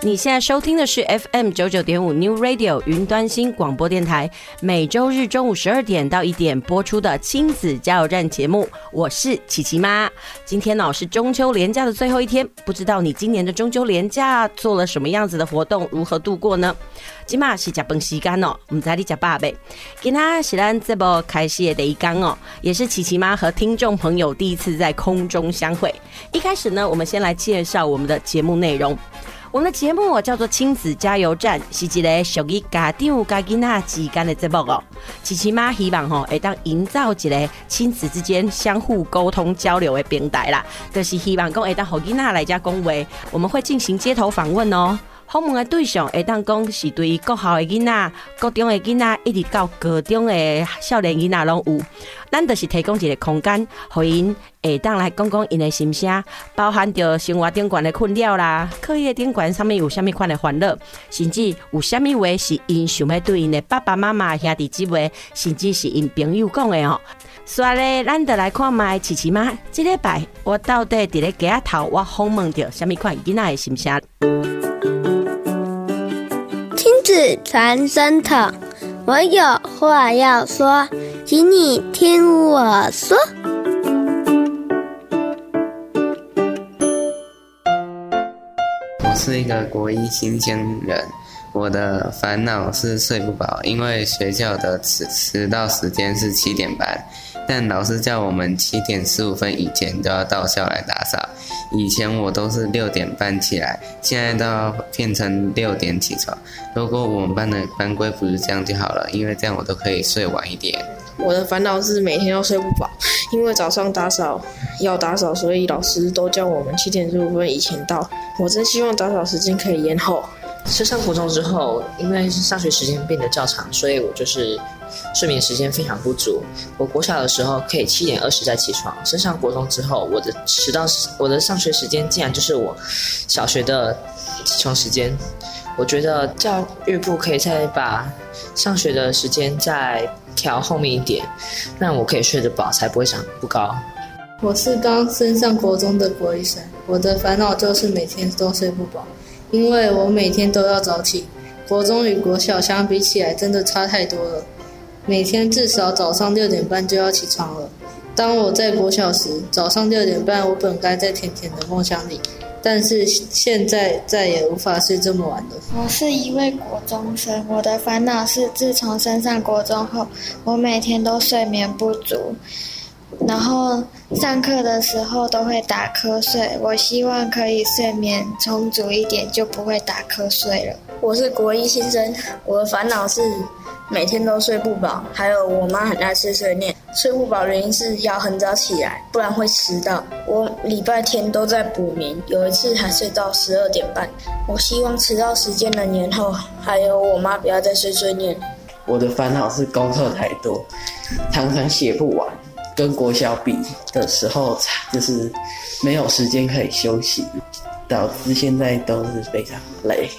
你现在收听的是 FM 九九点五 New Radio 云端新广播电台，每周日中午十二点到一点播出的亲子加油站节目。我是琪琪妈。今天呢是中秋连假的最后一天，不知道你今年的中秋连假做了什么样子的活动，如何度过呢？今嘛是吃饭时间哦，我们在你家爸呗。今天是咱这波开始的第一天哦，也是琪琪妈和听众朋友第一次在空中相会。一开始呢，我们先来介绍我们的节目内容。我们的节目叫做亲子加油站，是一个属于家长跟囡仔之间的节目哦。琪琪妈希望吼，会当营造一个亲子之间相互沟通交流的平台啦，就是希望讲会当好囡仔来家讲话，我们会进行街头访问哦。访问的对象会当讲是对于国校的囡仔、高中的囡仔，一直到高中的少年囡仔拢有。咱就是提供一个空间，互因会当来讲讲因的心声，包含着生活顶悬的困扰啦，课业顶悬上面有虾米款的烦恼，甚至有虾米话是因想要对因的爸爸妈妈、兄弟姊妹，甚至是因朋友讲的哦。所以，咱就来看卖琪琪妈，这礼拜我到底伫咧街头，我访问着虾米款囡仔的心声。是传声筒，我有话要说，请你听我说。我是一个国一新疆人，我的烦恼是睡不饱，因为学校的迟迟到时间是七点半。但老师叫我们七点十五分以前都要到校来打扫。以前我都是六点半起来，现在都要变成六点起床。如果我们班的班规不是这样就好了，因为这样我都可以睡晚一点。我的烦恼是每天都睡不饱，因为早上打扫要打扫，所以老师都叫我们七点十五分以前到。我真希望打扫时间可以延后。升上国中之后，因为上学时间变得较长，所以我就是。睡眠时间非常不足。我国小的时候可以七点二十再起床，升上国中之后，我的迟到我的上学时间竟然就是我小学的起床时间。我觉得教育部可以再把上学的时间再调后面一点，让我可以睡得饱，才不会长不高。我是刚升上国中的国一生，我的烦恼就是每天都睡不饱，因为我每天都要早起。国中与国小相比起来，真的差太多了。每天至少早上六点半就要起床了。当我在国小时，早上六点半我本该在甜甜的梦乡里，但是现在再也无法睡这么晚了。我是一位国中生，我的烦恼是自从升上国中后，我每天都睡眠不足，然后上课的时候都会打瞌睡。我希望可以睡眠充足一点，就不会打瞌睡了。我是国一新生，我的烦恼是。每天都睡不饱，还有我妈很爱碎碎念。睡不饱原因是要很早起来，不然会迟到。我礼拜天都在补眠，有一次还睡到十二点半。我希望迟到时间能延后，还有我妈不要再碎碎念。我的烦恼是功课太多，常常写不完，跟国小比的时候，就是没有时间可以休息，导致现在都是非常累。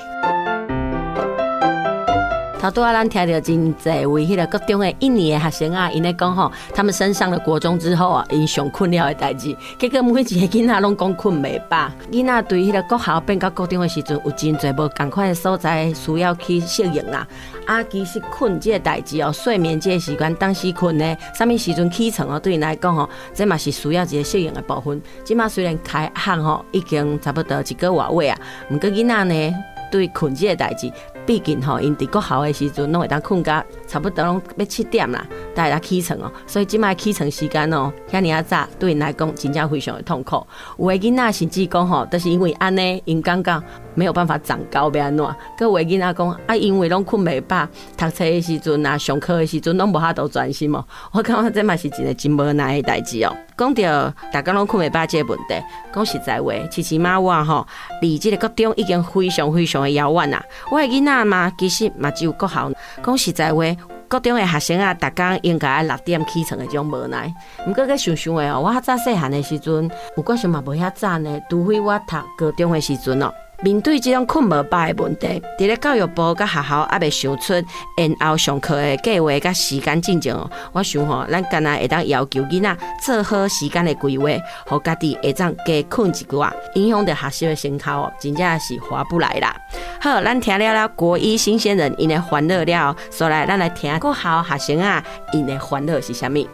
他都要让听到真济为迄个高中的一年的学生啊，因咧讲吼，他们升上了国中之后啊，因上困了的代志。结果每一个囡仔拢讲困未饱。囡仔对迄个国校变到高中的时阵，有真济无共款的所在需要去适应啦。啊，其实困这个代志哦，睡眠这个习惯，当时困呢，啥物时阵起床哦，对因来讲吼，这嘛是需要一个适应的部分。即马虽然开学吼，已经差不多一个月啊，毋过囡仔呢，对困这个代志。毕竟吼，因伫国校的时阵，拢会当困到，差不多拢要七点啦，才会起床哦。所以即摆起床时间哦，遐尔啊早，对因来讲真正非常的痛苦。有诶囡仔甚至讲吼，都是因为安尼，因感觉没有办法长高，要安怎？各有的囡仔讲啊，因为拢困未饱，读册的时阵啊，上课的时阵拢无法度专心哦。我感觉这嘛是一个真无奈的代志哦。讲到大家拢困未饱这个问题，讲实在话，琪琪妈我吼，离这个高中已经非常非常的遥远啦。我的囡仔嘛，其实嘛只有国校。讲实在话，高中的学生啊，逐工应该六点起床的种无奈。毋过，佮想想的哦，我较早细汉的时阵，有过想嘛无遐早呢，除非我读高中的时阵哦。面对这种困无饱的问题，伫咧教育部甲学校还未想出延后上课的计划甲时间进程哦。我想吼，咱干那会当要求囡仔做好时间的规划，互家己会当加困一寡，影响着学习的成效哦，真正是划不来啦。好，咱听了了国一新鲜人因的欢乐了，所来咱来听国校学生啊因的欢乐是啥物？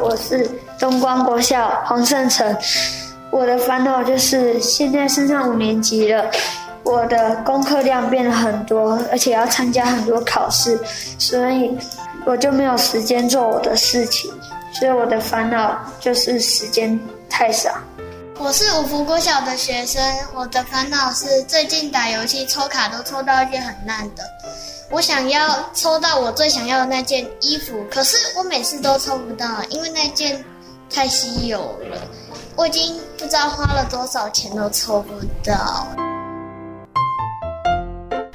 我是东光国校黄胜成。我的烦恼就是现在升上五年级了，我的功课量变得很多，而且要参加很多考试，所以我就没有时间做我的事情，所以我的烦恼就是时间太少。我是五福国小的学生，我的烦恼是最近打游戏抽卡都抽到一件很烂的，我想要抽到我最想要的那件衣服，可是我每次都抽不到，因为那件太稀有了。我已经不知道花了多少钱都抽不到。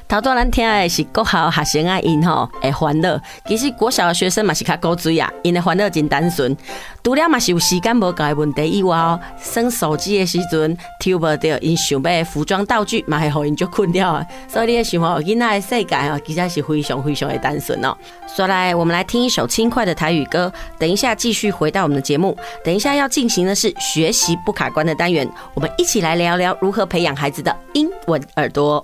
头段咱听的是国校学生啊，因吼会烦恼。其实国小的学生嘛是较古锥啊，因的烦恼真单纯。除了嘛是有时间无够的问题以外哦，耍手机的时阵抽不到因想买的服装道具，嘛会互因就困掉啊。所以你想吼，囡仔的世界哦，其实是非常非常的单纯哦。说来，我们来听一首轻快的台语歌。等一下继续回到我们的节目。等一下要进行的是学习不卡关的单元，我们一起来聊聊如何培养孩子的英文耳朵。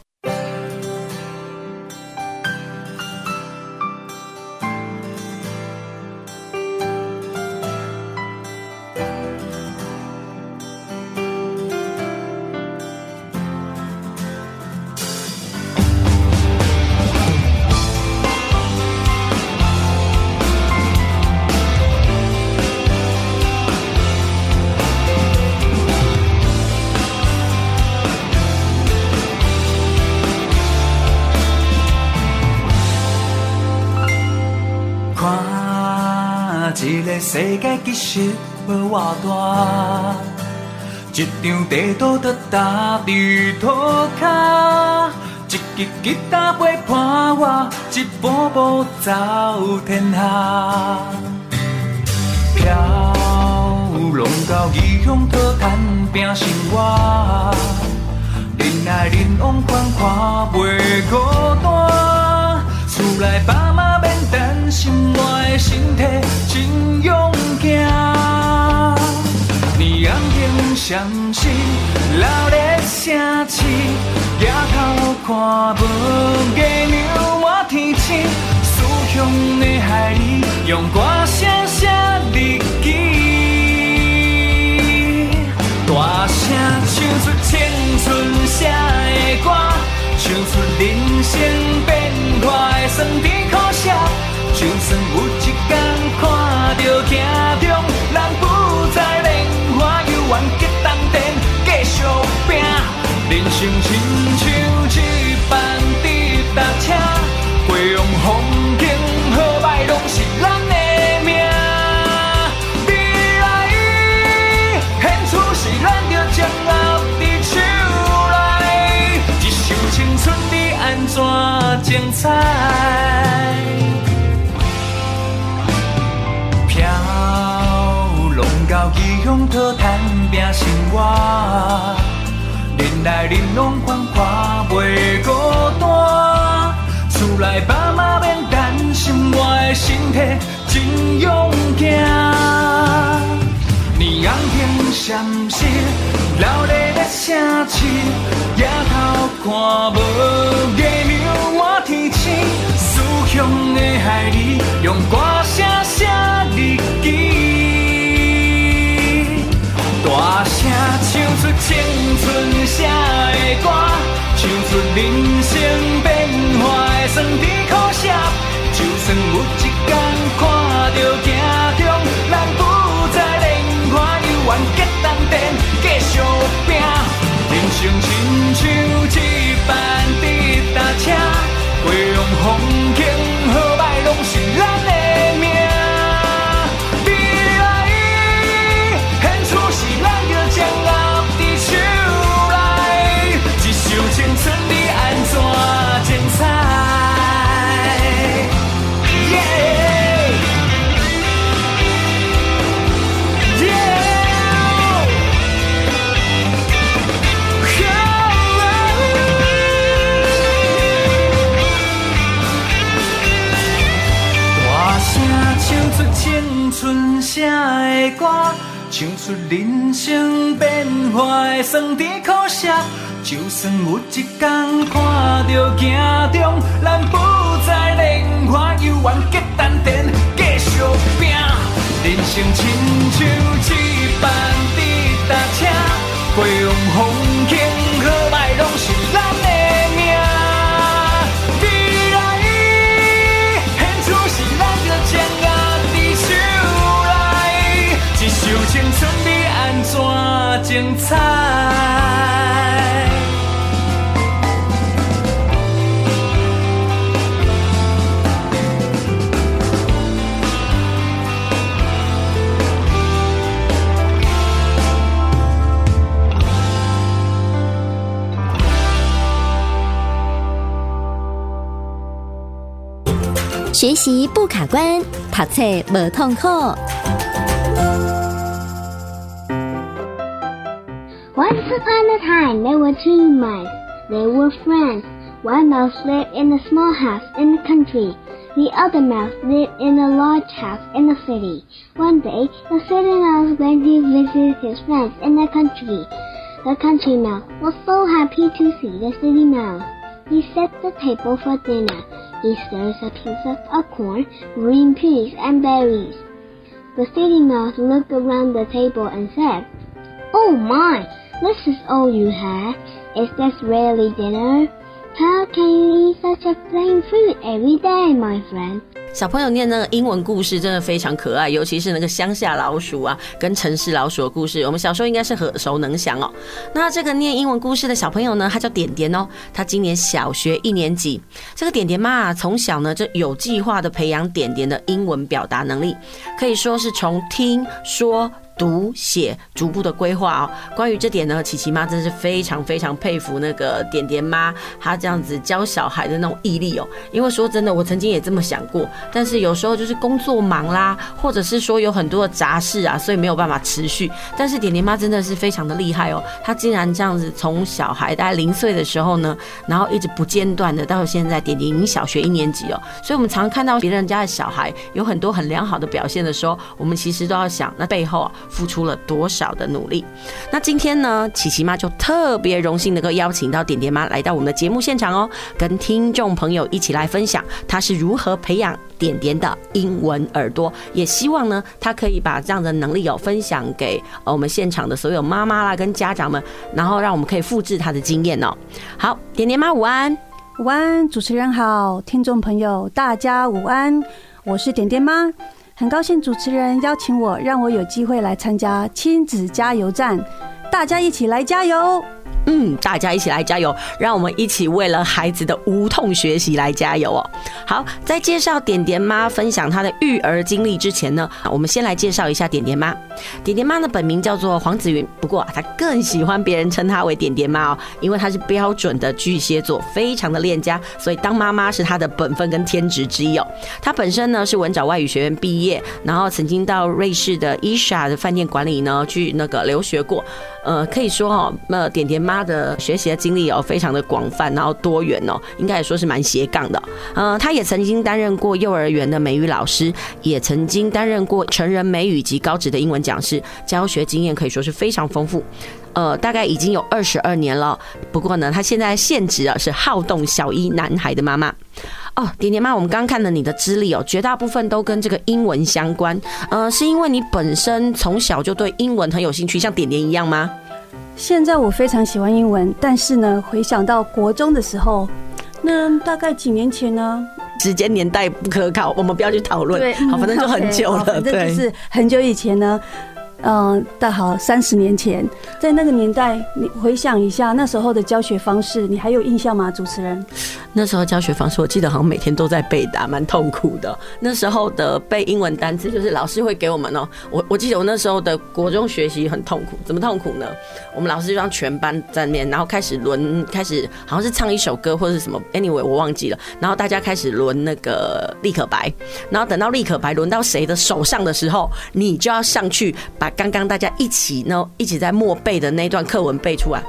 世界其实无偌大，一张地图就踏伫涂骹，一支吉他陪伴我，一步步走天下。飘浪到异乡，讨趁拼生活，人来人往，款看袂孤单，厝内爸妈免担心我的身体。真勇敢，你安定相信，老的城市，抬头看无月亮满天星，思乡的海里，用歌声写日记，大声唱出青春写的歌，唱出人生看的酸甜苦涩，就算有一天。看到镜中，人不再恋花，犹原结当电，继续拼。人生怎精彩？到异乡讨趁拼生活，人来人往款看袂孤单。厝内爸妈免担心我的身体，真勇敢。你昂天闪烁，老丽的城市，抬头看无月亮天星，思乡的海里，用歌声写日记。大声唱出青春写的歌，唱出人生变化的酸甜苦涩。就算有一天看到镜中，咱不再恋花，犹原结当电，继续拼。人生亲像一班直达车，过往风景好歹拢是咱的歌，唱出人生变化的酸甜苦涩。就算有一天看到镜中，咱不再年华，犹原结 学习不卡关，读册无痛苦。Once upon a time, there were two mice. They were friends. One mouse lived in a small house in the country. The other mouse lived in a large house in the city. One day, the city mouse went to visit his friends in the country. The country mouse was so happy to see the city mouse. He set the table for dinner. He stirs a piece of corn, green peas, and berries. The city mouse looked around the table and said, Oh my, this is all you have. Is this really dinner? How can you eat such a plain food every day, my friend? 小朋友念那个英文故事真的非常可爱，尤其是那个乡下老鼠啊，跟城市老鼠的故事，我们小时候应该是耳熟能详哦。那这个念英文故事的小朋友呢，他叫点点哦，他今年小学一年级。这个点点妈从小呢就有计划的培养点点的英文表达能力，可以说是从听说。读写逐步的规划哦，关于这点呢，琪琪妈真是非常非常佩服那个点点妈，她这样子教小孩的那种毅力哦。因为说真的，我曾经也这么想过，但是有时候就是工作忙啦，或者是说有很多的杂事啊，所以没有办法持续。但是点点妈真的是非常的厉害哦，她竟然这样子从小孩大概零岁的时候呢，然后一直不间断的到现在，点点已经小学一年级哦。所以我们常看到别人家的小孩有很多很良好的表现的时候，我们其实都要想那背后啊。付出了多少的努力？那今天呢，琪琪妈就特别荣幸能够邀请到点点妈来到我们的节目现场哦，跟听众朋友一起来分享她是如何培养点点的英文耳朵，也希望呢，她可以把这样的能力有分享给我们现场的所有妈妈啦跟家长们，然后让我们可以复制她的经验哦。好，点点妈午安，午安，主持人好，听众朋友大家午安，我是点点妈。很高兴主持人邀请我，让我有机会来参加亲子加油站，大家一起来加油。嗯，大家一起来加油，让我们一起为了孩子的无痛学习来加油哦。好，在介绍点点妈分享她的育儿经历之前呢，我们先来介绍一下点点妈。点点妈的本名叫做黄子云，不过她更喜欢别人称她为点点妈哦，因为她是标准的巨蟹座，非常的恋家，所以当妈妈是她的本分跟天职之一哦。她本身呢是文藻外语学院毕业，然后曾经到瑞士的伊莎的饭店管理呢去那个留学过。呃，可以说哦，那点点妈的学习的经历哦，非常的广泛，然后多元哦，应该也说是蛮斜杠的。呃，她也曾经担任过幼儿园的美语老师，也曾经担任过成人美语及高职的英文讲师，教学经验可以说是非常丰富。呃，大概已经有二十二年了。不过呢，她现在现职啊是好动小一男孩的妈妈。哦，点点妈，我们刚刚看了你的资历哦，绝大部分都跟这个英文相关。呃，是因为你本身从小就对英文很有兴趣，像点点一样吗？现在我非常喜欢英文，但是呢，回想到国中的时候，那大概几年前呢？时间年代不可考，我们不要去讨论。对，好，反正就很久了，对，反正就是很久以前呢。嗯，大好三十年前，在那个年代，你回想一下那时候的教学方式，你还有印象吗？主持人，那时候教学方式，我记得好像每天都在背的，蛮痛苦的。那时候的背英文单词，就是老师会给我们哦。我我记得我那时候的国中学习很痛苦，怎么痛苦呢？我们老师就让全班在面，然后开始轮，开始好像是唱一首歌或者什么，anyway 我忘记了。然后大家开始轮那个立可白，然后等到立可白轮到谁的手上的时候，你就要上去把。刚刚大家一起呢，一起在默背的那段课文背出来，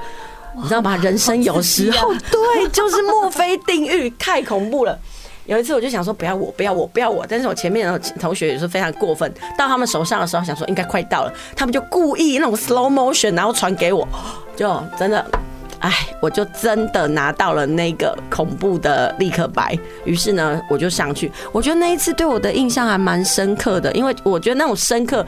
你知道吗？人生有时候 对，就是墨菲定律，太恐怖了。有一次我就想说不要我，不要我，不要我，但是我前面的同学也是非常过分，到他们手上的时候想说应该快到了，他们就故意那种 slow motion，然后传给我，就真的。哎，我就真的拿到了那个恐怖的立刻白，于是呢，我就上去。我觉得那一次对我的印象还蛮深刻的，因为我觉得那种深刻。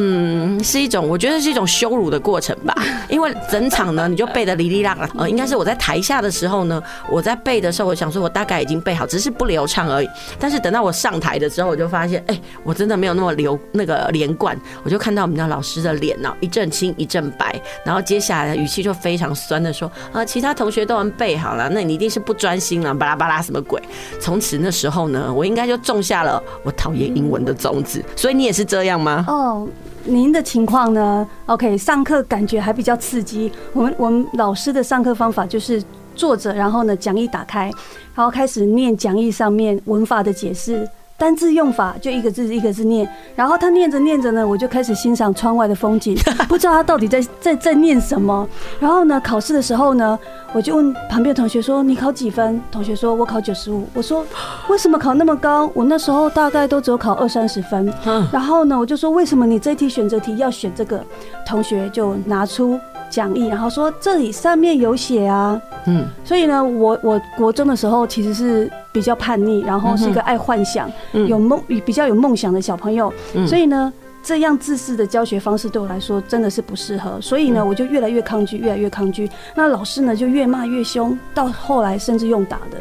嗯，是一种，我觉得是一种羞辱的过程吧。因为整场呢，你就背的哩哩啦啦。呃，应该是我在台下的时候呢，我在背的时候，我想说我大概已经背好，只是不流畅而已。但是等到我上台的时候，我就发现，哎，我真的没有那么流那个连贯。我就看到我们的老师的脸呢，一阵青一阵白，然后接下来的语气就非常酸的说：“啊，其他同学都能背好了，那你一定是不专心了，巴拉巴拉什么鬼？”从此那时候呢，我应该就种下了我讨厌英文的种子。所以你也是这样吗？哦。您的情况呢？OK，上课感觉还比较刺激。我们我们老师的上课方法就是坐着，然后呢讲义打开，然后开始念讲义上面文法的解释。单字用法就一个字一个字念，然后他念着念着呢，我就开始欣赏窗外的风景，不知道他到底在在在念什么。然后呢，考试的时候呢，我就问旁边同学说：“你考几分？”同学说：“我考九十五。”我说：“为什么考那么高？我那时候大概都只有考二三十分。”然后呢，我就说：“为什么你这题选择题要选这个？”同学就拿出讲义，然后说：“这里上面有写啊。”嗯，所以呢，我我国中的时候其实是。比较叛逆，然后是一个爱幻想、有梦、比较有梦想的小朋友，所以呢，这样自私的教学方式对我来说真的是不适合，所以呢，我就越来越抗拒，越来越抗拒。那老师呢，就越骂越凶，到后来甚至用打的，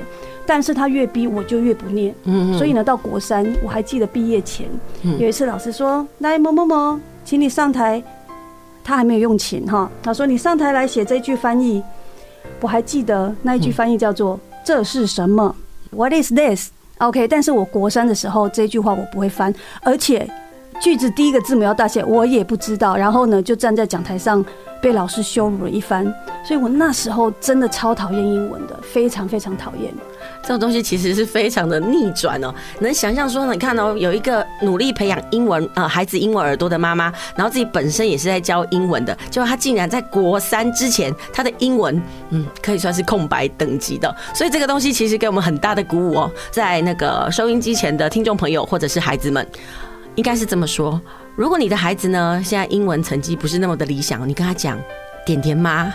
但是他越逼我就越不念。所以呢，到国三，我还记得毕业前有一次，老师说：“来某某某，请你上台。”他还没有用琴哈，他说：“你上台来写这句翻译。”我还记得那一句翻译叫做：“这是什么？” What is this? OK，但是我国三的时候这句话我不会翻，而且句子第一个字母要大写我也不知道，然后呢就站在讲台上被老师羞辱了一番，所以我那时候真的超讨厌英文的，非常非常讨厌。这种东西其实是非常的逆转哦，能想象说，你看哦，有一个努力培养英文呃孩子英文耳朵的妈妈，然后自己本身也是在教英文的，结果她竟然在国三之前，她的英文嗯可以算是空白等级的，所以这个东西其实给我们很大的鼓舞哦，在那个收音机前的听众朋友或者是孩子们，应该是这么说：如果你的孩子呢现在英文成绩不是那么的理想，你跟他讲，点点妈。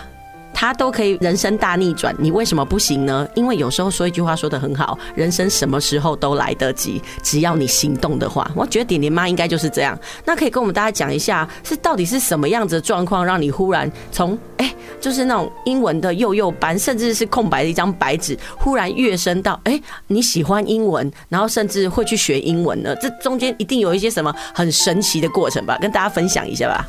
他都可以人生大逆转，你为什么不行呢？因为有时候说一句话说得很好，人生什么时候都来得及，只要你行动的话。我觉得点点妈应该就是这样。那可以跟我们大家讲一下，是到底是什么样子的状况，让你忽然从哎、就是那种英文的幼幼班，甚至是空白的一张白纸，忽然跃升到哎、你喜欢英文，然后甚至会去学英文呢？这中间一定有一些什么很神奇的过程吧？跟大家分享一下吧。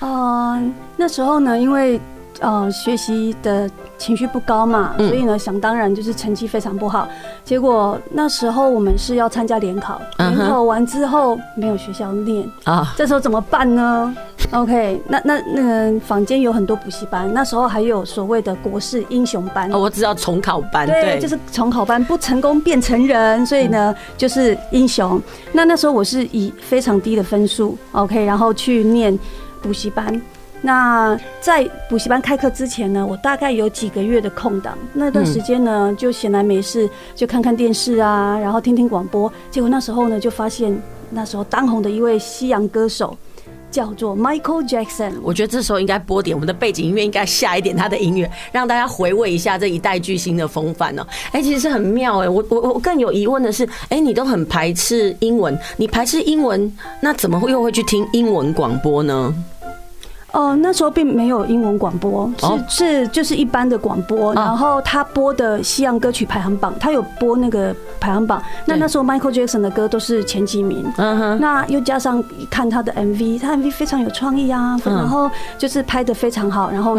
嗯，那时候呢，因为。呃，学习的情绪不高嘛，所以呢，想当然就是成绩非常不好。结果那时候我们是要参加联考，联考完之后没有学校念啊，这时候怎么办呢？OK，那那那个坊间有很多补习班，那时候还有所谓的国士英雄班。哦，我知道重考班，对，就是重考班，不成功变成人，所以呢就是英雄。那那时候我是以非常低的分数，OK，然后去念补习班。那在补习班开课之前呢，我大概有几个月的空档，那段时间呢，就闲来没事就看看电视啊，然后听听广播。结果那时候呢，就发现那时候当红的一位西洋歌手叫做 Michael Jackson。我觉得这时候应该播点我们的背景音乐，应该下一点他的音乐，让大家回味一下这一代巨星的风范呢。哎，其实是很妙哎。我我我更有疑问的是，哎，你都很排斥英文，你排斥英文，那怎么会又会去听英文广播呢？哦，那时候并没有英文广播，是是就是一般的广播，然后他播的西洋歌曲排行榜，他有播那个排行榜。那那时候 Michael Jackson 的歌都是前几名，嗯哼。那又加上看他的 MV，他 MV 非常有创意啊，然后就是拍的非常好，然后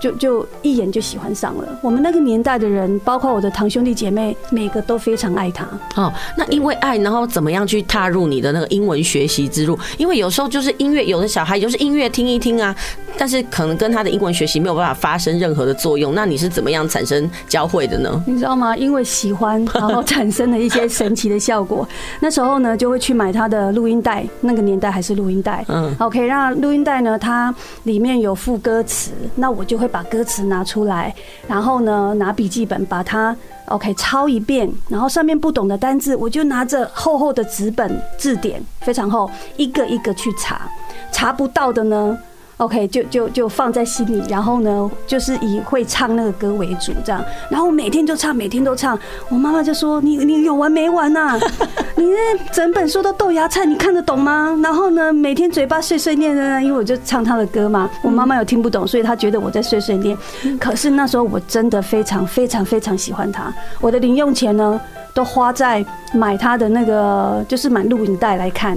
就就一眼就喜欢上了。我们那个年代的人，包括我的堂兄弟姐妹，每个都非常爱他。哦，那因为爱，然后怎么样去踏入你的那个英文学习之路？因为有时候就是音乐，有的小孩就是音乐听一听啊。但是可能跟他的英文学习没有办法发生任何的作用，那你是怎么样产生交汇的呢？你知道吗？因为喜欢，然后产生了一些神奇的效果。那时候呢，就会去买他的录音带，那个年代还是录音带。嗯，OK，让录音带呢，它里面有副歌词，那我就会把歌词拿出来，然后呢，拿笔记本把它 OK 抄一遍，然后上面不懂的单字，我就拿着厚厚的纸本字典，非常厚，一个一个去查，查不到的呢。OK，就就就放在心里，然后呢，就是以会唱那个歌为主，这样，然后每天就唱，每天都唱。我妈妈就说：“你你有完没完呐？你那整本书都豆芽菜，你看得懂吗？”然后呢，每天嘴巴碎碎念的，因为我就唱她的歌嘛。我妈妈有听不懂，所以她觉得我在碎碎念。可是那时候我真的非常非常非常喜欢她，我的零用钱呢都花在买她的那个，就是买录影带来看。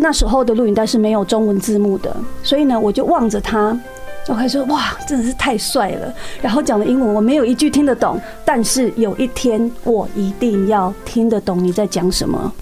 那时候的录影带是没有中文字幕的，所以呢，我就望着他，我还说哇，真的是太帅了。然后讲的英文我没有一句听得懂，但是有一天我一定要听得懂你在讲什么。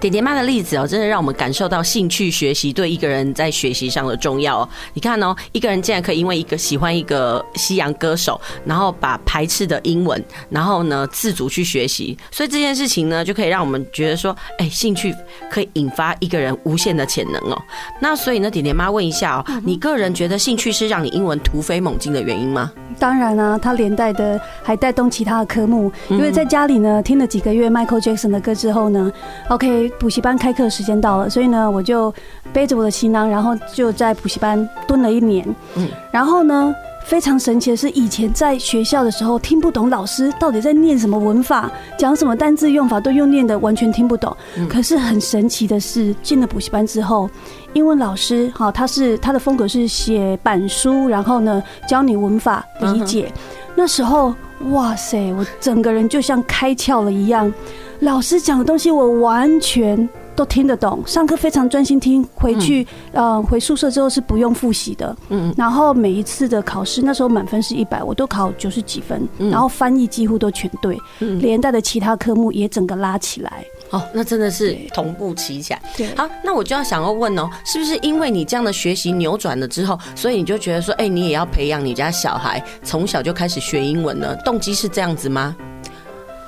点点妈的例子哦，真的让我们感受到兴趣学习对一个人在学习上的重要哦。你看哦，一个人竟然可以因为一个喜欢一个西洋歌手，然后把排斥的英文，然后呢自主去学习，所以这件事情呢，就可以让我们觉得说，哎，兴趣可以引发一个人无限的潜能哦。那所以呢，点点妈问一下哦，你个人觉得兴趣是让你英文突飞猛进的原因吗？当然啦、啊，它连带的还带动其他的科目，因为在家里呢听了几个月 Michael Jackson 的歌之后呢，OK，补习班开课时间到了，所以呢我就背着我的行囊，然后就在补习班蹲了一年。嗯，然后呢。非常神奇的是，以前在学校的时候听不懂老师到底在念什么文法，讲什么单字用法，都用念的完全听不懂。可是很神奇的是，进了补习班之后，英文老师哈，他是他的风格是写板书，然后呢教你文法理解。那时候哇塞，我整个人就像开窍了一样，老师讲的东西我完全。都听得懂，上课非常专心听，回去呃回宿舍之后是不用复习的，嗯，然后每一次的考试那时候满分是一百，我都考九十几分，然后翻译几乎都全对，连带的其他科目也整个拉起来，哦，那真的是同步起起来，对，好，那我就要想要问哦，是不是因为你这样的学习扭转了之后，所以你就觉得说，哎，你也要培养你家小孩从小就开始学英文呢？动机是这样子吗？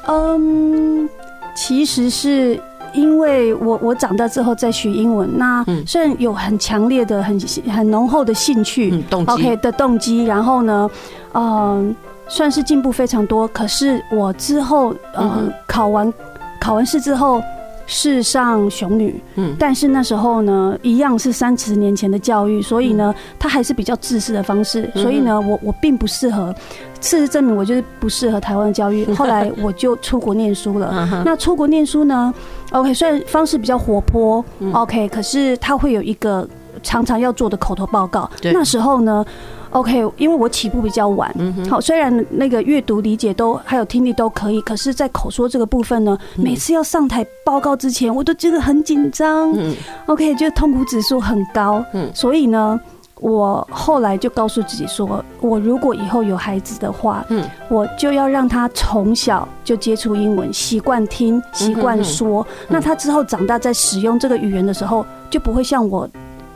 嗯，其实是。因为我我长大之后再学英文，那虽然有很强烈的、很很浓厚的兴趣，OK 的动机，然后呢，嗯，算是进步非常多。可是我之后，嗯，考完考完试之后。是上雄女，嗯，但是那时候呢，一样是三十年前的教育，所以呢，他还是比较自私的方式，所以呢，我我并不适合。事实证明，我就是不适合台湾的教育。后来我就出国念书了。那出国念书呢？OK，虽然方式比较活泼，OK，可是他会有一个常常要做的口头报告。那时候呢？OK，因为我起步比较晚，好，虽然那个阅读理解都还有听力都可以，可是，在口说这个部分呢，每次要上台报告之前，我都觉得很紧张。OK，就痛苦指数很高。所以呢，我后来就告诉自己说，我如果以后有孩子的话，嗯我就要让他从小就接触英文，习惯听，习惯说，那他之后长大在使用这个语言的时候，就不会像我。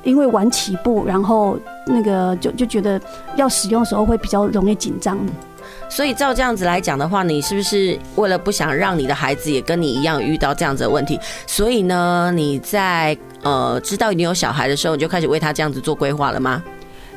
因为晚起步，然后那个就就觉得要使用的时候会比较容易紧张。所以照这样子来讲的话，你是不是为了不想让你的孩子也跟你一样遇到这样子的问题，所以呢，你在呃知道你有小孩的时候，你就开始为他这样子做规划了吗？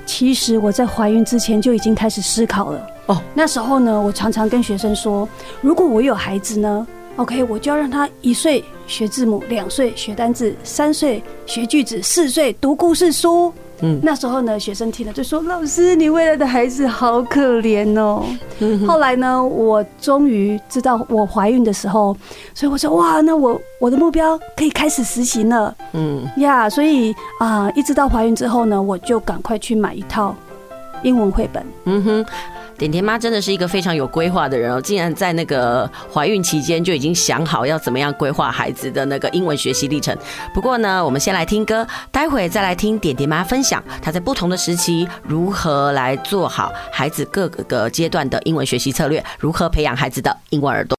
其实我在怀孕之前就已经开始思考了。哦，那时候呢，我常常跟学生说，如果我有孩子呢？OK，我就要让他一岁学字母，两岁学单字，三岁学句子，四岁读故事书。嗯，那时候呢，学生听了就说：“老师，你未来的孩子好可怜哦。”后来呢，我终于知道我怀孕的时候，所以我说：“哇，那我我的目标可以开始实行了。”嗯呀，所以啊，一直到怀孕之后呢，我就赶快去买一套英文绘本。嗯哼。点点妈真的是一个非常有规划的人哦，竟然在那个怀孕期间就已经想好要怎么样规划孩子的那个英文学习历程。不过呢，我们先来听歌，待会再来听点点妈分享她在不同的时期如何来做好孩子各个阶段的英文学习策略，如何培养孩子的英文耳朵。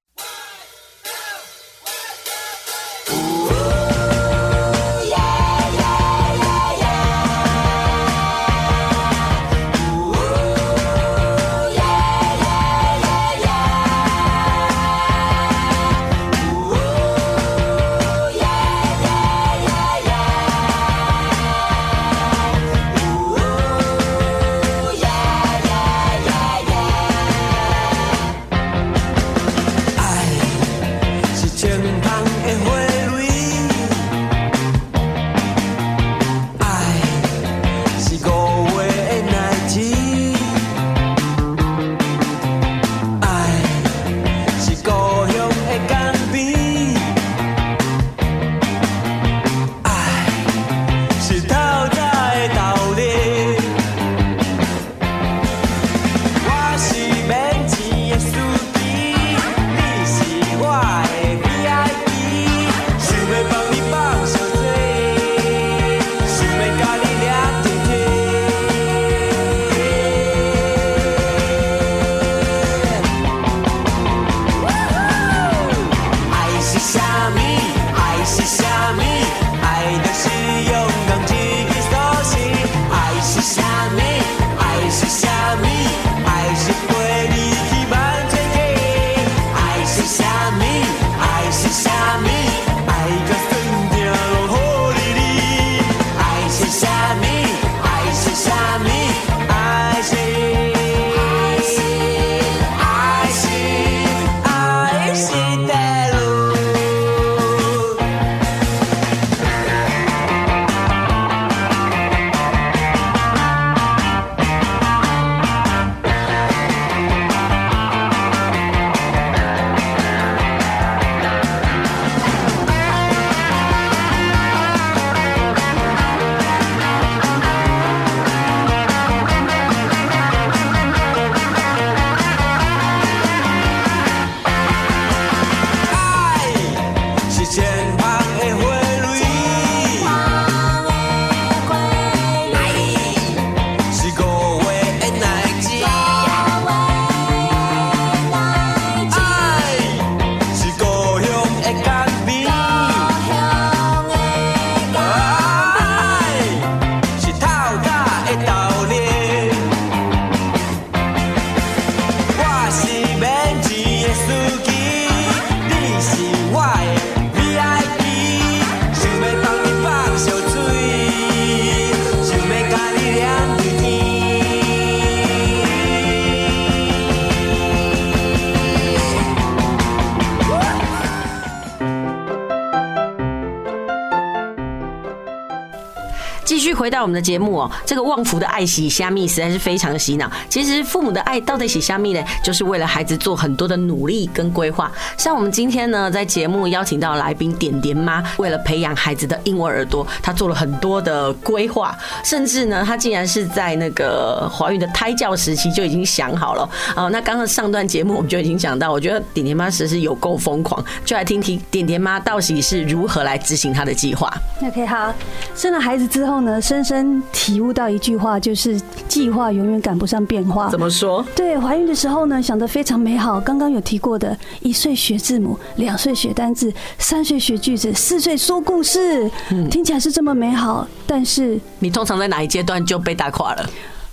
的节目哦，这个旺福的爱洗虾米实在是非常的洗脑。其实父母的爱到底洗虾米呢，就是为了孩子做很多的努力跟规划。像我们今天呢，在节目邀请到来宾点点妈，为了培养孩子的英文耳朵，她做了很多的规划，甚至呢，她竟然是在那个怀孕的胎教时期就已经想好了。哦，那刚刚上段节目我们就已经讲到，我觉得点点妈实在是有够疯狂，就来听听点点妈到底是如何来执行她的计划。OK，好，生了孩子之后呢，深深体悟到一句话，就是计划永远赶不上变化。怎么说？对，怀孕的时候呢，想得非常美好。刚刚有提过的，一岁学字母，两岁学单字，三岁学句子，四岁说故事，听起来是这么美好。但是，你通常在哪一阶段就被打垮了？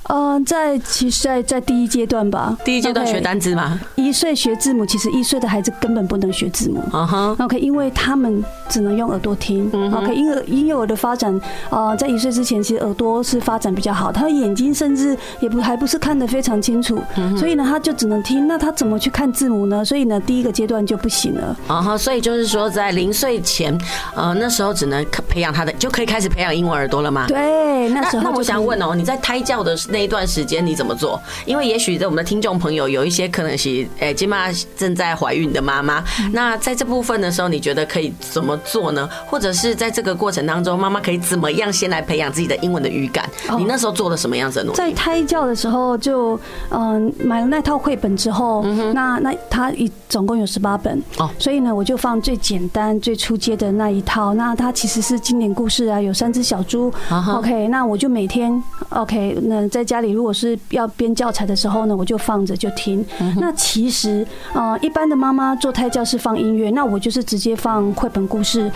呃，在其实在，在在第一阶段吧，第一阶段学单字吗？一岁学字母，其实一岁的孩子根本不能学字母。啊哈，OK，因为他们只能用耳朵听。OK，婴儿婴幼儿的发展，呃，在一岁之前，其实耳朵是发展比较好，他的眼睛甚至也不还不是看得非常清楚，所以呢，他就只能听。那他怎么去看字母呢？所以呢，第一个阶段就不行了。啊哈，所以就是说，在零岁前，呃，那时候只能培养他的，就可以开始培养英文耳朵了吗？对，那时候。那我想问哦，你在胎教的时那一段时间你怎么做？因为也许在我们的听众朋友有一些可能是诶，今妈正在怀孕的妈妈。那在这部分的时候，你觉得可以怎么做呢？或者是在这个过程当中，妈妈可以怎么样先来培养自己的英文的语感？你那时候做了什么样子的努力？在胎教的时候就嗯买了那套绘本之后，那那它一总共有十八本哦，所以呢我就放最简单最初阶的那一套。那它其实是经典故事啊，有三只小猪。OK，那我就每天 OK，那在家里如果是要编教材的时候呢，我就放着就听。那其实，呃，一般的妈妈做胎教是放音乐，那我就是直接放绘本故事。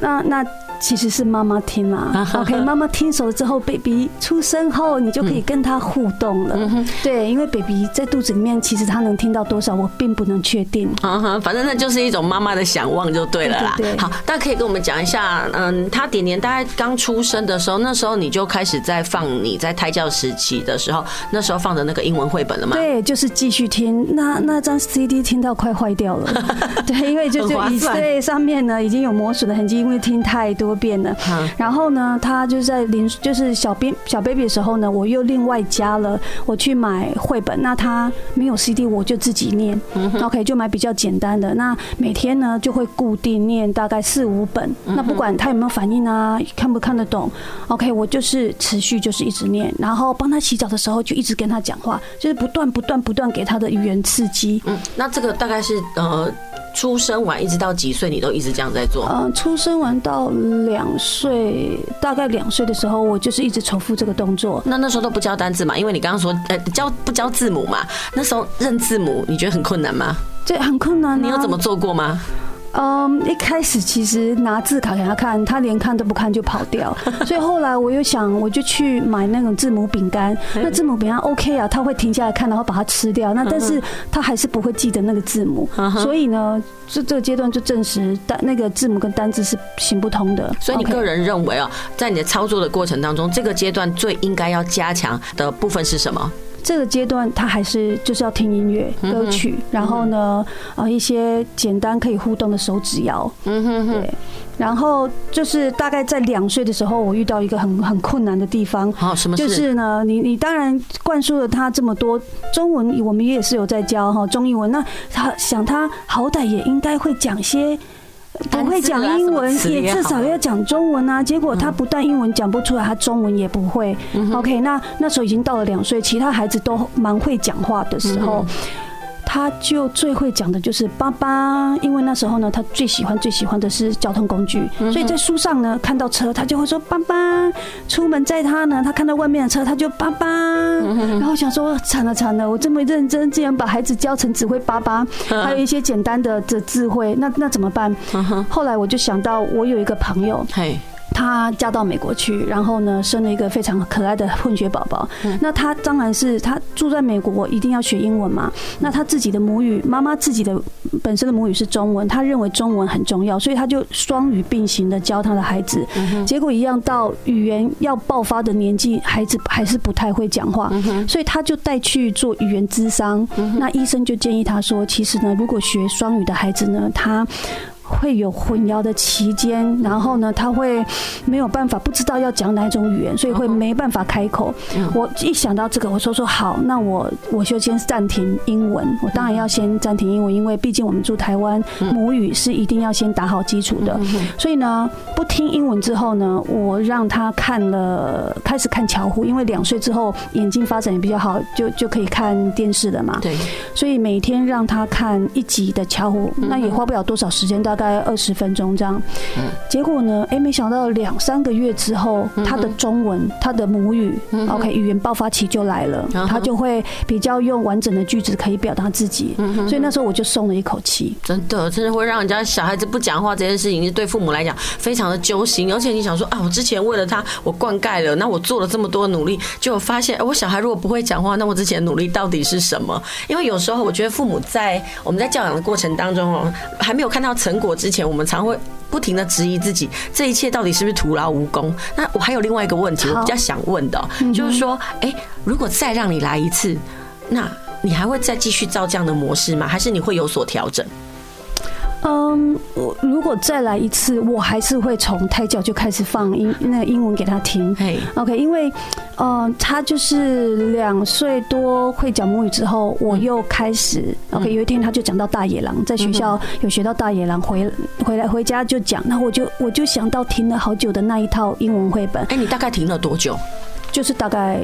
那那其实是妈妈听啦。OK，妈妈听熟了之后，baby 出生后，你就可以跟他互动了。嗯、对，因为 baby 在肚子里面，其实他能听到多少，我并不能确定。嗯哼，反正那就是一种妈妈的想望就对了啦。好，大家可以跟我们讲一下，嗯，他点点大概刚出生的时候，那时候你就开始在放你在胎教时期的时候，那时候放的那个英文绘本了吗？对，就是继续听。那那张 CD 听到快坏掉了。对，因为就就以对上面呢已经有磨损的痕迹，因为听太多遍了。然后呢，他就在临就是小 baby 小 baby 的时候呢，我又另外加了我去买绘本。那他没有 CD，我就自己念。OK，就买比较简单的。那每天呢就会固定念大概四五本。那不管他有没有反应啊，看不看得懂，OK，我就是持续就是一直念。然后帮他洗澡的时候就一直跟他讲话，就是不断不断不断给他的语言刺激。嗯，那这个大概是呃。出生完一直到几岁，你都一直这样在做？嗯，出生完到两岁，大概两岁的时候，我就是一直重复这个动作。那那时候都不教单字嘛？因为你刚刚说，呃，教不教字母嘛？那时候认字母，你觉得很困难吗？这很困难。你有怎么做过吗？嗯，一开始其实拿字卡给他看，他连看都不看就跑掉。所以后来我又想，我就去买那种字母饼干。那字母饼干 OK 啊，他会停下来看，然后把它吃掉。那但是他还是不会记得那个字母。所以呢，这这个阶段就证实单那个字母跟单字是行不通的。所以你个人认为啊，在你的操作的过程当中，这个阶段最应该要加强的部分是什么？这个阶段他还是就是要听音乐歌曲，然后呢，啊一些简单可以互动的手指摇，嗯哼哼，对，然后就是大概在两岁的时候，我遇到一个很很困难的地方，好，什么？就是呢，你你当然灌输了他这么多中文，我们也是有在教哈中英文，那他想他好歹也应该会讲些。不会讲英文，也至少要讲中文啊。结果他不但英文讲不出来，他中文也不会。OK，那那时候已经到了两岁，其他孩子都蛮会讲话的时候。他就最会讲的就是爸爸，因为那时候呢，他最喜欢最喜欢的是交通工具，所以在书上呢看到车，他就会说爸爸。出门载他呢，他看到外面的车，他就爸爸。然后想说惨了惨了，我这么认真，竟然把孩子教成只会爸爸，还有一些简单的这智慧，那那怎么办？后来我就想到，我有一个朋友。她嫁到美国去，然后呢，生了一个非常可爱的混血宝宝。那她当然是她住在美国，一定要学英文嘛。那她自己的母语，妈妈自己的本身的母语是中文，她认为中文很重要，所以她就双语并行的教她的孩子。结果一样，到语言要爆发的年纪，孩子还是不太会讲话，所以她就带去做语言智商。那医生就建议她说，其实呢，如果学双语的孩子呢，他会有混淆的期间，然后呢，他会没有办法，不知道要讲哪种语言，所以会没办法开口。我一想到这个，我说说好，那我我就先暂停英文。我当然要先暂停英文，因为毕竟我们住台湾，母语是一定要先打好基础的。所以呢，不听英文之后呢，我让他看了，开始看巧虎，因为两岁之后眼睛发展也比较好，就就可以看电视了嘛。对，所以每天让他看一集的巧虎，那也花不了多少时间，大概二十分钟这样，嗯结果呢？哎，没想到两三个月之后，他的中文，他的母语，OK，语言爆发期就来了，他就会比较用完整的句子可以表达自己，所以那时候我就松了一口气。真的，真的会让人家小孩子不讲话这件事情，是对父母来讲非常的揪心。而且你想说啊，我之前为了他，我灌溉了，那我做了这么多努力，结果发现，我小孩如果不会讲话，那我之前的努力到底是什么？因为有时候我觉得父母在我们在教养的过程当中哦，还没有看到成果之前。我们常会不停的质疑自己，这一切到底是不是徒劳无功？那我还有另外一个问题，我比较想问的，就是说，哎，如果再让你来一次，那你还会再继续照这样的模式吗？还是你会有所调整？嗯，我如果再来一次，我还是会从胎教就开始放英那个英文给他听。嘿，OK，因为，嗯，他就是两岁多会讲母语之后，我又开始 OK。有一天他就讲到大野狼，在学校有学到大野狼，回回来回家就讲，那我就我就想到停了好久的那一套英文绘本。哎，你大概停了多久？就是大概。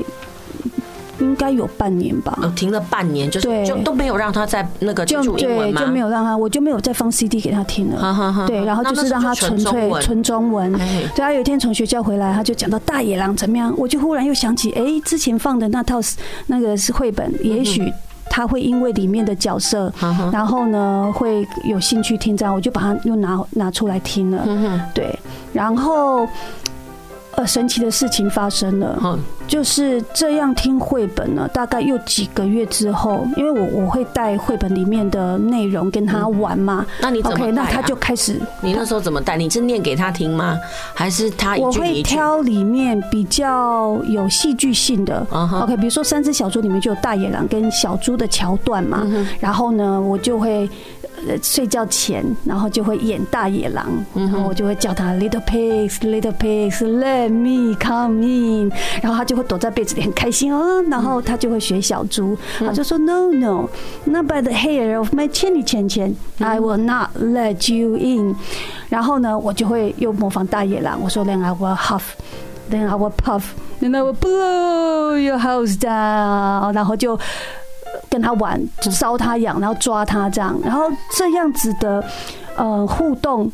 应该有半年吧，停了半年，就是就都没有让他在那个就对，就没有让他，我就没有再放 CD 给他听了。对，然后就是让他纯粹纯中文。对，他有一天从学校回来，他就讲到大野狼怎么样，我就忽然又想起，哎，之前放的那套那个是绘本，也许。他会因为里面的角色，然后呢会有兴趣听这样，我就把它又拿拿出来听了。对，然后。呃，神奇的事情发生了，就是这样听绘本呢，大概又几个月之后，因为我我会带绘本里面的内容跟他玩嘛，那你怎么带啊？OK，那他就开始，你那时候怎么带？你是念给他听吗？还是他一句一句？我会挑里面比较有戏剧性的，OK，比如说三只小猪里面就有大野狼跟小猪的桥段嘛，然后呢，我就会。睡觉前，然后就会演大野狼，然后我就会叫他 little pigs, little pigs, let me come in，然后他就会躲在被子里很开心哦，然后他就会学小猪，他就说 no no, not by the hair of my chinny chin chin, I will not let you in。然后呢，我就会又模仿大野狼，我说 then I will huff, then I will puff, then I will blow your house down，然后就。跟他玩，烧他痒，然后抓他这样，然后这样子的呃互动，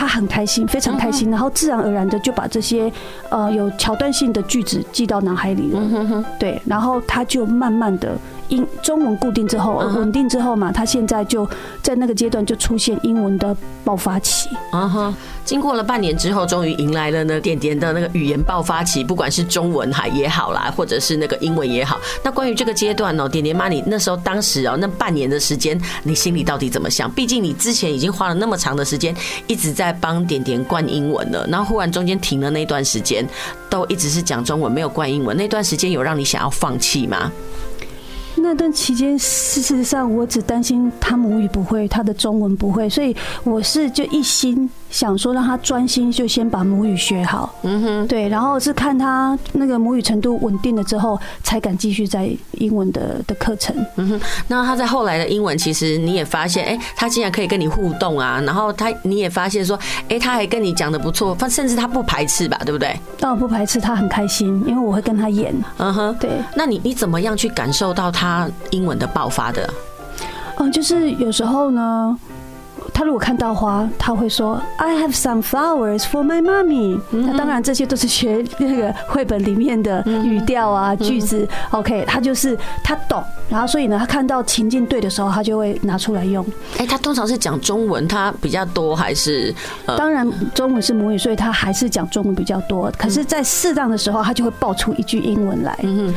他很开心，非常开心，然后自然而然的就把这些呃有桥段性的句子记到脑海里了。对，然后他就慢慢的。英中文固定之后，稳定之后嘛，他现在就在那个阶段就出现英文的爆发期。啊哈，经过了半年之后，终于迎来了呢点点的那个语言爆发期，不管是中文还也好啦，或者是那个英文也好。那关于这个阶段呢，点点妈，你那时候当时哦，那半年的时间，你心里到底怎么想？毕竟你之前已经花了那么长的时间，一直在帮点点灌英文了，然后忽然中间停了那段时间，都一直是讲中文，没有灌英文，那段时间有让你想要放弃吗？那段期间，事实上我只担心他母语不会，他的中文不会，所以我是就一心想说让他专心，就先把母语学好。嗯哼，对，然后是看他那个母语程度稳定了之后，才敢继续在英文的的课程。嗯哼，那他在后来的英文，其实你也发现，哎，他竟然可以跟你互动啊，然后他你也发现说，哎，他还跟你讲的不错，甚至他不排斥吧，对不对？哦，不排斥，他很开心，因为我会跟他演。嗯哼，对，那你你怎么样去感受到？他英文的爆发的，嗯，就是有时候呢。他如果看到花，他会说 "I have some flowers for my mommy"。那当然这些都是学那个绘本里面的语调啊、句子。OK，他就是他懂，然后所以呢，他看到情境对的时候，他就会拿出来用。哎，他通常是讲中文，他比较多还是？当然中文是母语，所以他还是讲中文比较多。可是，在适当的时候，他就会爆出一句英文来。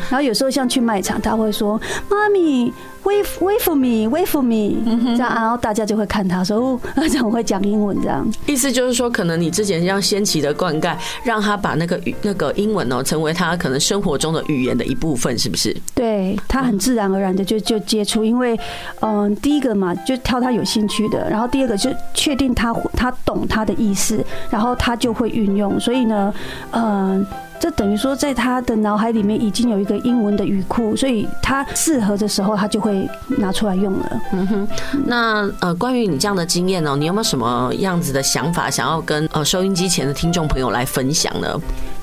然后有时候像去卖场，他会说 "Mommy, wait, wait for me, wait for me"，这样，然后大家就会看他说。这样我会讲英文，这样意思就是说，可能你之前让先期的灌溉，让他把那个语那个英文哦，成为他可能生活中的语言的一部分，是不是？对，他很自然而然的就就接触，因为嗯，第一个嘛，就挑他有兴趣的，然后第二个就确定他他懂他的意思，然后他就会运用，所以呢，嗯。这等于说，在他的脑海里面已经有一个英文的语库，所以他适合的时候，他就会拿出来用了。嗯哼，那呃，关于你这样的经验呢，你有没有什么样子的想法，想要跟呃收音机前的听众朋友来分享呢？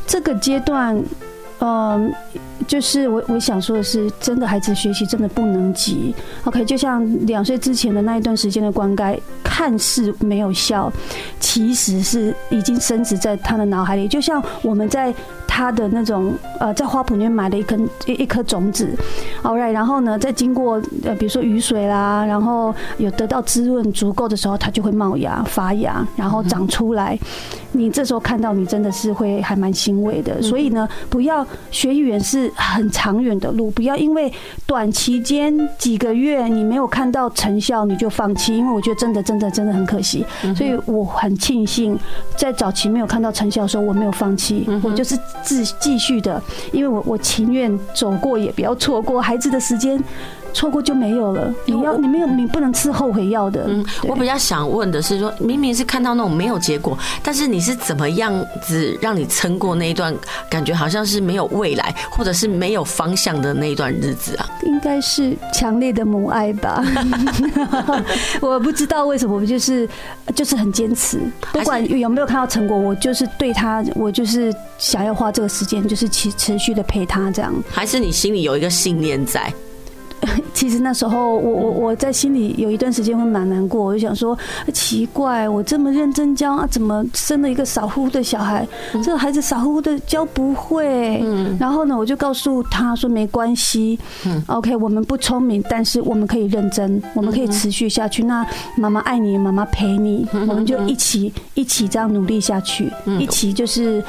这个阶段。嗯，就是我我想说的是，真的孩子学习真的不能急。OK，就像两岁之前的那一段时间的灌溉，看似没有效，其实是已经深植在他的脑海里。就像我们在他的那种呃，在花圃里面买了一根一一颗种子，All right，然后呢，再经过呃，比如说雨水啦，然后有得到滋润足够的时候，它就会冒芽发芽，然后长出来。你这时候看到，你真的是会还蛮欣慰的。所以呢，不要学语言是很长远的路，不要因为短期间几个月你没有看到成效你就放弃，因为我觉得真的真的真的很可惜。所以我很庆幸在早期没有看到成效的时候我没有放弃，我就是自继续的，因为我我情愿走过也不要错过孩子的时间。错过就没有了。你要你没有你不能吃后悔药的。嗯，我比较想问的是说，明明是看到那种没有结果，但是你是怎么样子让你撑过那一段感觉好像是没有未来或者是没有方向的那一段日子啊？应该是强烈的母爱吧。我不知道为什么，我就是就是很坚持，不管有没有看到成果，我就是对他，我就是想要花这个时间，就是持持续的陪他这样。还是你心里有一个信念在？其实那时候我我我在心里有一段时间会蛮难过，我就想说奇怪，我这么认真教啊，怎么生了一个傻乎乎的小孩？这个孩子傻乎乎的教不会。然后呢，我就告诉他说没关系，OK，我们不聪明，但是我们可以认真，我们可以持续下去。那妈妈爱你，妈妈陪你，我们就一起一起这样努力下去，一起就是。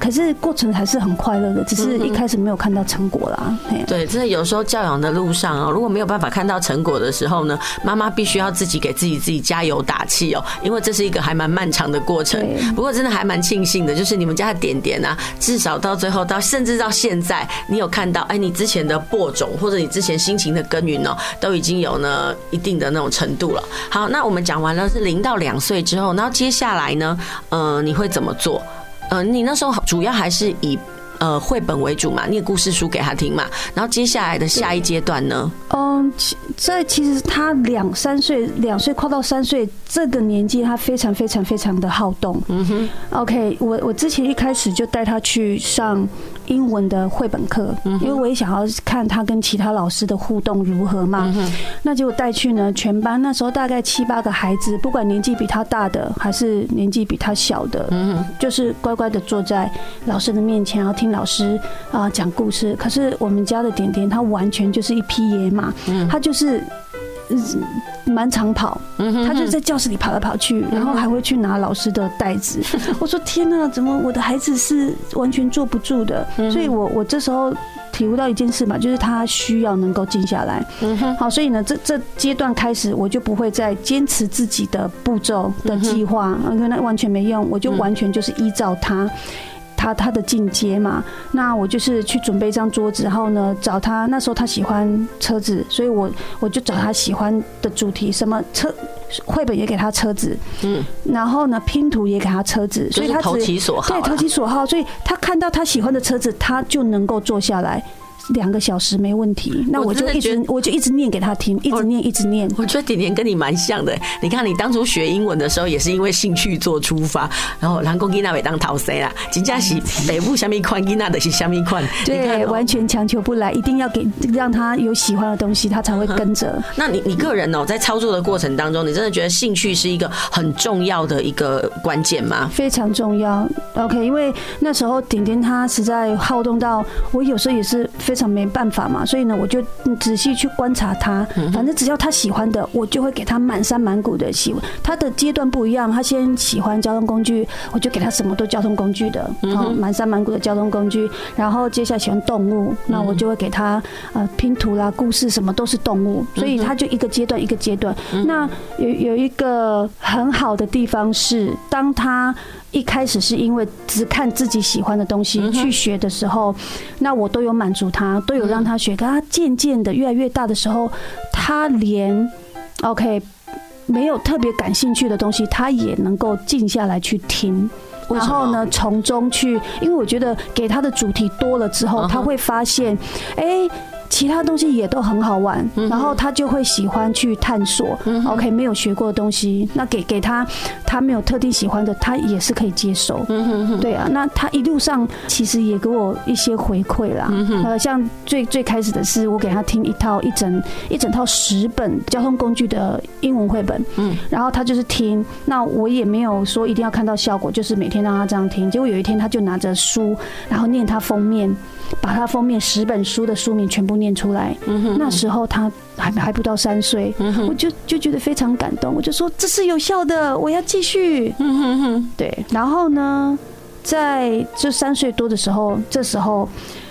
可是过程还是很快乐的，只是一开始没有看到成果啦。对，真的有时候教养的路上哦，如果没有办法看到成果的时候呢，妈妈必须要自己给自己自己加油打气哦，因为这是一个还蛮漫长的过程。不过真的还蛮庆幸的，就是你们家的点点啊，至少到最后到甚至到现在，你有看到哎，你之前的播种或者你之前辛勤的耕耘哦，都已经有呢一定的那种程度了。好，那我们讲完了是零到两岁之后，然后接下来呢，嗯，你会怎么做？呃，你那时候主要还是以呃绘本为主嘛，念故事书给他听嘛。然后接下来的下一阶段呢？嗯，在其实他两三岁，两岁跨到三岁这个年纪，他非常非常非常的好动。嗯哼。OK，我我之前一开始就带他去上。英文的绘本课，因为我也想要看他跟其他老师的互动如何嘛。那结果带去呢，全班那时候大概七八个孩子，不管年纪比他大的还是年纪比他小的，就是乖乖的坐在老师的面前，然后听老师啊讲故事。可是我们家的点点，他完全就是一匹野马，他就是。满场跑，他就在教室里跑来跑去，然后还会去拿老师的袋子。我说天哪，怎么我的孩子是完全坐不住的？所以我我这时候体悟到一件事嘛，就是他需要能够静下来。好，所以呢，这这阶段开始，我就不会再坚持自己的步骤的计划，因为那完全没用。我就完全就是依照他。他他的进阶嘛，那我就是去准备一张桌子，然后呢找他。那时候他喜欢车子，所以我我就找他喜欢的主题，什么车绘本也给他车子，嗯，然后呢拼图也给他车子，所以他投其所好，对，投其所好，所以他看到他喜欢的车子，他就能够坐下来。两个小时没问题，那我就一直我，我就一直念给他听，一直念一直念。我觉得点点跟你蛮像的，你看你当初学英文的时候也是因为兴趣做出发，然后南宫吉娜伟当陶塞啦，金佳喜北部下面宽吉娜的是下面宽，对，完全强求不来，一定要给让他有喜欢的东西，他才会跟着。那你你个人哦，在操作的过程当中，你真的觉得兴趣是一个很重要的一个关键吗？非常重要。OK，因为那时候点点他实在好动到我有时候也是非常没办法。嘛，所以呢，我就仔细去观察他，反正只要他喜欢的，我就会给他满山满谷的喜欢。他的阶段不一样，他先喜欢交通工具，我就给他什么都交通工具的，嗯，满山满谷的交通工具。然后接下来喜欢动物，那我就会给他呃拼图啦、故事什么都是动物。所以他就一个阶段一个阶段。那有有一个很好的地方是，当他。一开始是因为只看自己喜欢的东西去学的时候，那我都有满足他，都有让他学。可他渐渐的越来越大的时候，他连 OK 没有特别感兴趣的东西，他也能够静下来去听。然后呢，从中去，因为我觉得给他的主题多了之后，他会发现，哎。其他东西也都很好玩，然后他就会喜欢去探索。OK，没有学过的东西，那给给他，他没有特定喜欢的，他也是可以接受。对啊，那他一路上其实也给我一些回馈啦。呃，像最最开始的是我给他听一套一整一整套十本交通工具的英文绘本，嗯，然后他就是听，那我也没有说一定要看到效果，就是每天让他这样听。结果有一天他就拿着书，然后念他封面。把他封面十本书的书名全部念出来，那时候他还还不到三岁，我就就觉得非常感动，我就说这是有效的，我要继续。对，然后呢，在这三岁多的时候，这时候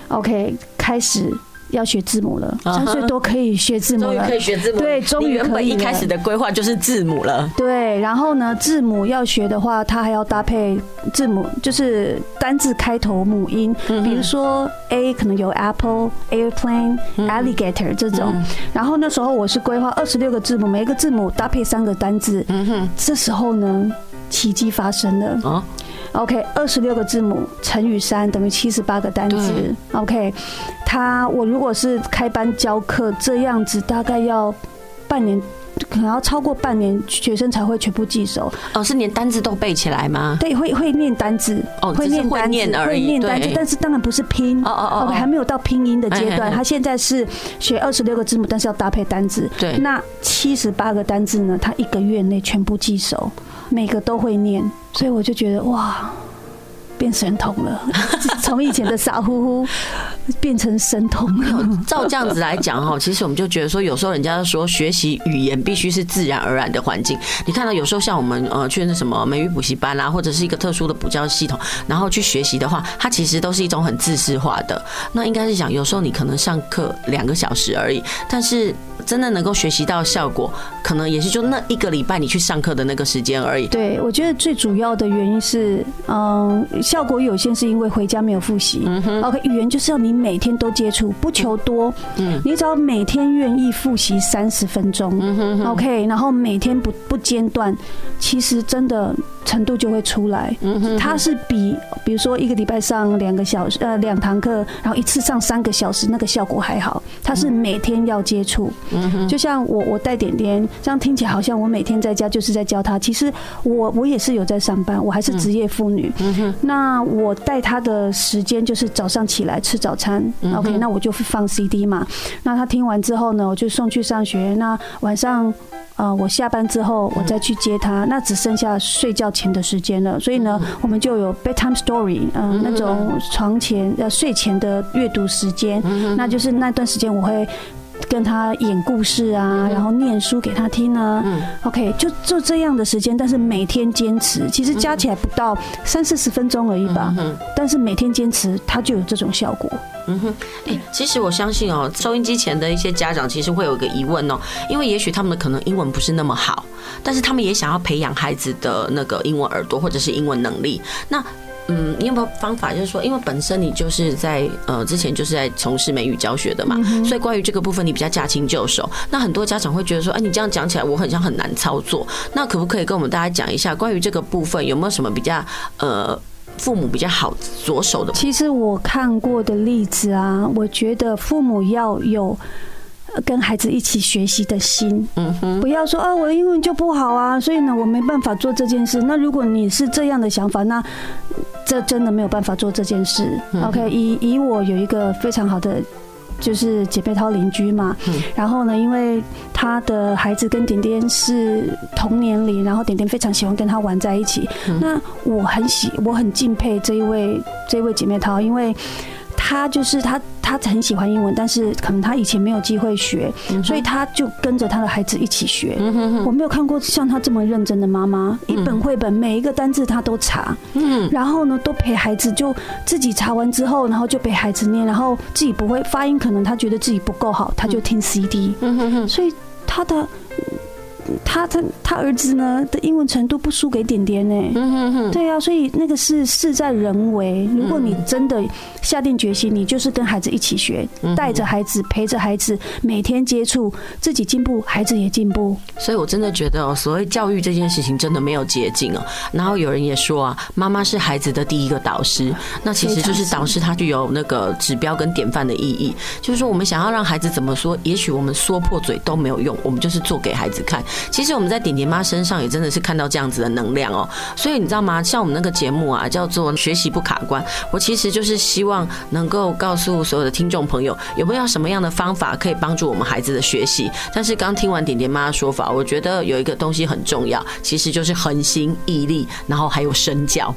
，OK 开始。要学字母了，三岁多可以学字母了，可以学字母。对，终于可以。一开始的规划就是字母了。对，然后呢，字母要学的话，它还要搭配字母，就是单字开头母音。比如说 A 可能有 apple、airplane、alligator 这种。然后那时候我是规划二十六个字母，每一个字母搭配三个单字。嗯哼。这时候呢，奇迹发生了。OK，二十六个字母乘以三等于七十八个单词。OK，他我如果是开班教课这样子，大概要半年可能要超过半年，学生才会全部记熟。哦，是连单字都背起来吗？对，会会念单字，哦，会念单字，会念单字，但是当然不是拼。哦哦哦，还没有到拼音的阶段。他现在是学二十六个字母，但是要搭配单字。对，那七十八个单字呢？他一个月内全部记熟，每个都会念，所以我就觉得哇。变神童了，从以前的傻乎乎变成神童了。照这样子来讲哈，其实我们就觉得说，有时候人家说学习语言必须是自然而然的环境。你看到有时候像我们呃去那什么美语补习班啦，或者是一个特殊的补教系统，然后去学习的话，它其实都是一种很自私化的。那应该是讲，有时候你可能上课两个小时而已，但是真的能够学习到效果，可能也是就那一个礼拜你去上课的那个时间而已。对，我觉得最主要的原因是，嗯。效果有限，是因为回家没有复习。OK，语言就是要你每天都接触，不求多。嗯，你只要每天愿意复习三十分钟。OK，然后每天不不间断，其实真的程度就会出来。嗯，它是比比如说一个礼拜上两个小时，呃，两堂课，然后一次上三个小时，那个效果还好。它是每天要接触。嗯，就像我我带点点，这样听起来好像我每天在家就是在教他。其实我我也是有在上班，我还是职业妇女。嗯哼，那。那我带他的时间就是早上起来吃早餐，OK，那我就放 CD 嘛。那他听完之后呢，我就送去上学。那晚上，呃，我下班之后我再去接他，那只剩下睡觉前的时间了。所以呢，我们就有 bedtime story，嗯，那种床前呃睡前的阅读时间，那就是那段时间我会。跟他演故事啊，然后念书给他听啊。嗯，OK，就就这样的时间，但是每天坚持，其实加起来不到三四十分钟而已吧。嗯，但是每天坚持，他就有这种效果。嗯哼，哎，其实我相信哦，收音机前的一些家长其实会有一个疑问哦，因为也许他们可能英文不是那么好，但是他们也想要培养孩子的那个英文耳朵或者是英文能力。那嗯，你有没有方法？就是说，因为本身你就是在呃之前就是在从事美语教学的嘛，所以关于这个部分你比较驾轻就熟。那很多家长会觉得说，哎，你这样讲起来我很像很难操作。那可不可以跟我们大家讲一下关于这个部分有没有什么比较呃父母比较好着手的？其实我看过的例子啊，我觉得父母要有。跟孩子一起学习的心，嗯哼，不要说啊，我的英文就不好啊，所以呢，我没办法做这件事。那如果你是这样的想法，那这真的没有办法做这件事。OK，以以我有一个非常好的就是姐妹淘邻居嘛，然后呢，因为他的孩子跟点点是同年龄，然后点点非常喜欢跟他玩在一起。那我很喜，我很敬佩这一位这一位姐妹淘，因为。他就是他，他很喜欢英文，但是可能他以前没有机会学，所以他就跟着他的孩子一起学。我没有看过像他这么认真的妈妈，一本绘本每一个单字他都查，然后呢都陪孩子，就自己查完之后，然后就陪孩子念，然后自己不会发音，可能他觉得自己不够好，他就听 CD。所以他的。他他他儿子呢的英文程度不输给点点呢。嗯哼哼。对啊，所以那个是事在人为。如果你真的下定决心，你就是跟孩子一起学，带着孩子，陪着孩子，每天接触，自己进步，孩子也进步。所以我真的觉得哦，所谓教育这件事情真的没有捷径哦。然后有人也说啊，妈妈是孩子的第一个导师，那其实就是导师，他就有那个指标跟典范的意义。就是说，我们想要让孩子怎么说，也许我们说破嘴都没有用，我们就是做给孩子看。其实我们在点点妈身上也真的是看到这样子的能量哦，所以你知道吗？像我们那个节目啊，叫做“学习不卡关”，我其实就是希望能够告诉所有的听众朋友，有没有什么样的方法可以帮助我们孩子的学习。但是刚听完点点妈的说法，我觉得有一个东西很重要，其实就是恒心毅力，然后还有身教。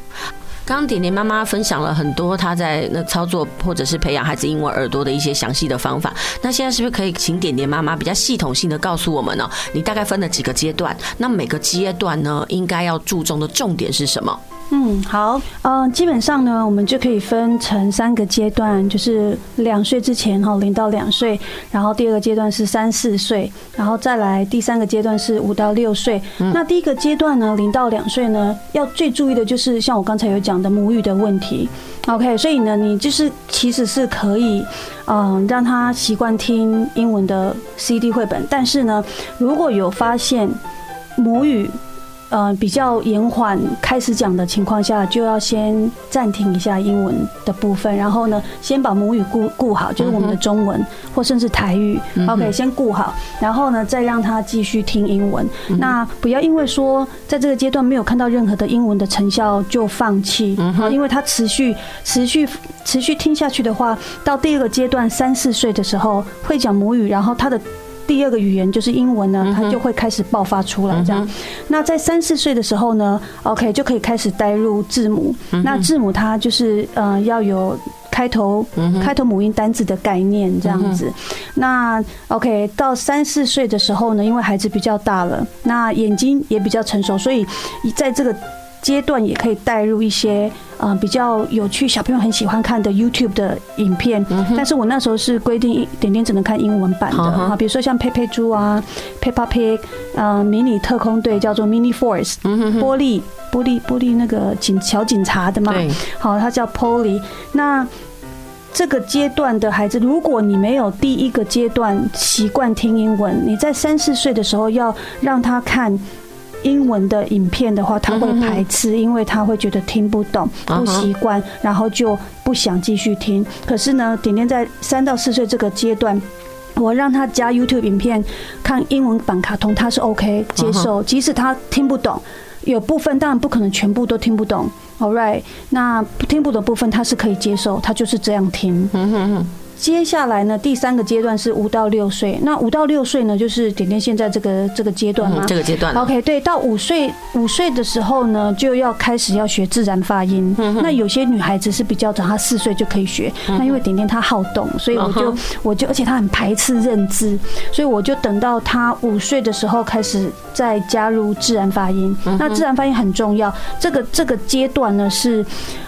刚刚点点妈妈分享了很多她在那操作或者是培养孩子英文耳朵的一些详细的方法。那现在是不是可以请点点妈妈比较系统性的告诉我们呢？你大概分了几个阶段？那每个阶段呢，应该要注重的重点是什么？嗯，好，呃，基本上呢，我们就可以分成三个阶段，就是两岁之前哈，零到两岁，然后第二个阶段是三四岁，然后再来第三个阶段是五到六岁。那第一个阶段呢，零到两岁呢，要最注意的就是像我刚才有讲的母语的问题。OK，所以呢，你就是其实是可以，嗯，让他习惯听英文的 CD 绘本，但是呢，如果有发现母语呃，比较延缓开始讲的情况下，就要先暂停一下英文的部分，然后呢，先把母语顾顾好，就是我们的中文或甚至台语，OK，先顾好，然后呢，再让他继续听英文。那不要因为说在这个阶段没有看到任何的英文的成效就放弃，因为他持续持续持续听下去的话，到第二个阶段三四岁的时候会讲母语，然后他的。第二个语言就是英文呢，它就会开始爆发出来。这样，那在三四岁的时候呢，OK 就可以开始带入字母。那字母它就是呃要有开头开头母音单字的概念这样子。那 OK 到三四岁的时候呢，因为孩子比较大了，那眼睛也比较成熟，所以在这个。阶段也可以带入一些呃比较有趣，小朋友很喜欢看的 YouTube 的影片，但是我那时候是规定点点只能看英文版的。啊，比如说像佩佩猪啊、Peppa Pig，呃，迷你特工队叫做 Mini Force，玻璃玻璃玻璃那个警小警察的嘛，好，他叫 Polly。那这个阶段的孩子，如果你没有第一个阶段习惯听英文，你在三四岁的时候要让他看。英文的影片的话，他会排斥，因为他会觉得听不懂、不习惯，然后就不想继续听。可是呢，点点在三到四岁这个阶段，我让他加 YouTube 影片看英文版卡通，他是 OK 接受，即使他听不懂，有部分当然不可能全部都听不懂。All right，那听不懂的部分他是可以接受，他就是这样听。接下来呢，第三个阶段是五到六岁。那五到六岁呢，就是点点现在这个这个阶段嘛。这个阶段。OK，对，到五岁五岁的时候呢，就要开始要学自然发音。那有些女孩子是比较早，她四岁就可以学。那因为点点她好动，所以我就我就而且她很排斥认字，所以我就等到她五岁的时候开始再加入自然发音。那自然发音很重要，这个这个阶段呢是。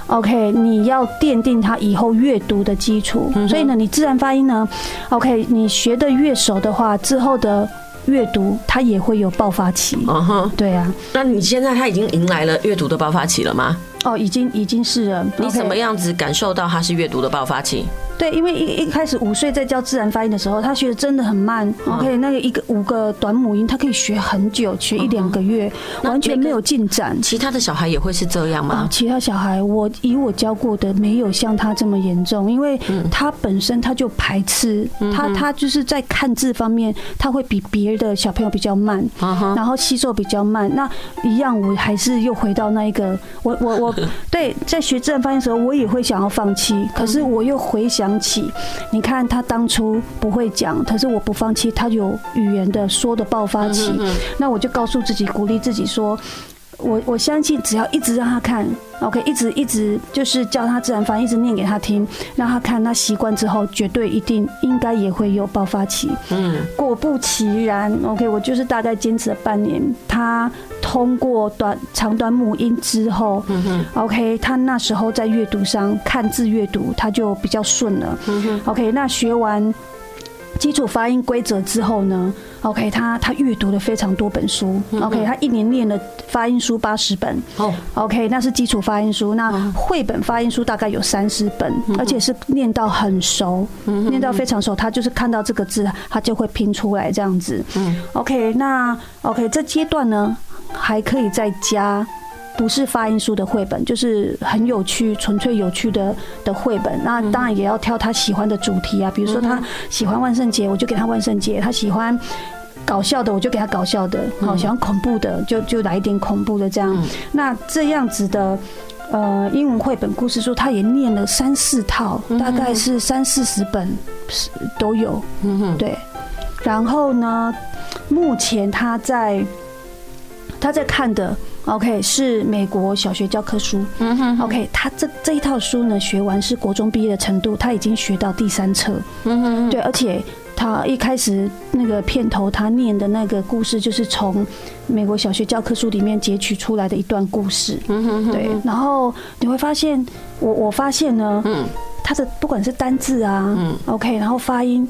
OK，你要奠定他以后阅读的基础，所以呢，你自然发音呢，OK，你学的越熟的话，之后的阅读它也会有爆发期。嗯哼，对啊。那你现在他已经迎来了阅读的爆发期了吗？哦，已经已经是了。你怎么样子感受到他是阅读的爆发期？对，因为一一开始五岁在教自然发音的时候，他学的真的很慢。OK，那个一个五个短母音，他可以学很久，学一两个月，完全没有进展。其他的小孩也会是这样吗？其他小孩，我以我教过的，没有像他这么严重，因为他本身他就排斥，他他就是在看字方面，他会比别的小朋友比较慢，然后吸收比较慢。那一样，我还是又回到那一个，我我我，对，在学自然发音的时候，我也会想要放弃，可是我又回想。想起，你看他当初不会讲，可是我不放弃，他有语言的说的爆发期，那我就告诉自己，鼓励自己说，我我相信，只要一直让他看，OK，一直一直就是教他自然发音，一直念给他听，让他看，他习惯之后，绝对一定应该也会有爆发期。嗯，果不其然，OK，我就是大概坚持了半年，他通过短长短母音之后，嗯 OK，他那时候在阅读上看字阅读，他就比较顺了。嗯 OK，那学完。基础发音规则之后呢，OK，他他阅读了非常多本书，OK，他一年念了发音书八十本，OK，那是基础发音书。那绘本发音书大概有三十本，而且是念到很熟，念到非常熟，他就是看到这个字，他就会拼出来这样子。OK，那 OK，这阶段呢还可以再加。不是发音书的绘本，就是很有趣、纯粹有趣的的绘本。那当然也要挑他喜欢的主题啊，比如说他喜欢万圣节，我就给他万圣节；他喜欢搞笑的，我就给他搞笑的。好，喜欢恐怖的，就就来一点恐怖的这样。那这样子的呃英文绘本故事书，他也念了三四套，大概是三四十本都有。对。然后呢，目前他在他在看的。OK，是美国小学教科书。嗯哼。OK，他这这一套书呢，学完是国中毕业的程度，他已经学到第三册。嗯哼。对，而且他一开始那个片头他念的那个故事，就是从美国小学教科书里面截取出来的一段故事。嗯哼。对，然后你会发现，我我发现呢，嗯，他的不管是单字啊，嗯，OK，然后发音。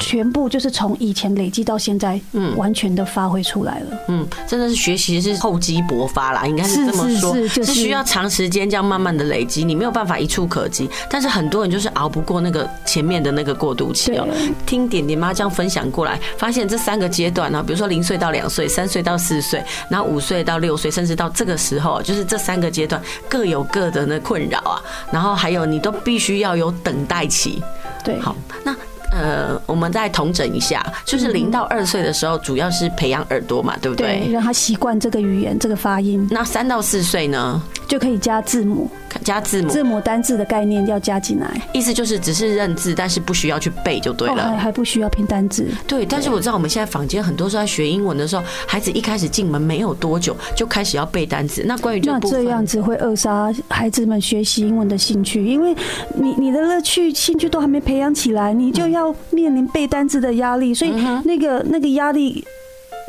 全部就是从以前累积到现在，嗯，完全的发挥出来了。嗯，真的是学习是厚积薄发啦，应该是这么说，是，是，是，就是需要长时间这样慢慢的累积，你没有办法一触可及。但是很多人就是熬不过那个前面的那个过渡期哦。听点点妈这样分享过来，发现这三个阶段呢，比如说零岁到两岁，三岁到四岁，然后五岁到六岁，甚至到这个时候，就是这三个阶段各有各的那困扰啊。然后还有你都必须要有等待期。对，好，那。呃，我们再统整一下，就是零到二岁的时候，主要是培养耳朵嘛，对不对？对，让他习惯这个语言，这个发音。那三到四岁呢，就可以加字母。加字母，字母单字的概念要加进来，意思就是只是认字，但是不需要去背就对了，还还不需要拼单字。对，但是我知道我们现在坊间很多时候在学英文的时候，孩子一开始进门没有多久就开始要背单字。那关于这那这样子会扼杀孩子们学习英文的兴趣，因为你你的乐趣、兴趣都还没培养起来，你就要面临背单词的压力，所以那个那个压力。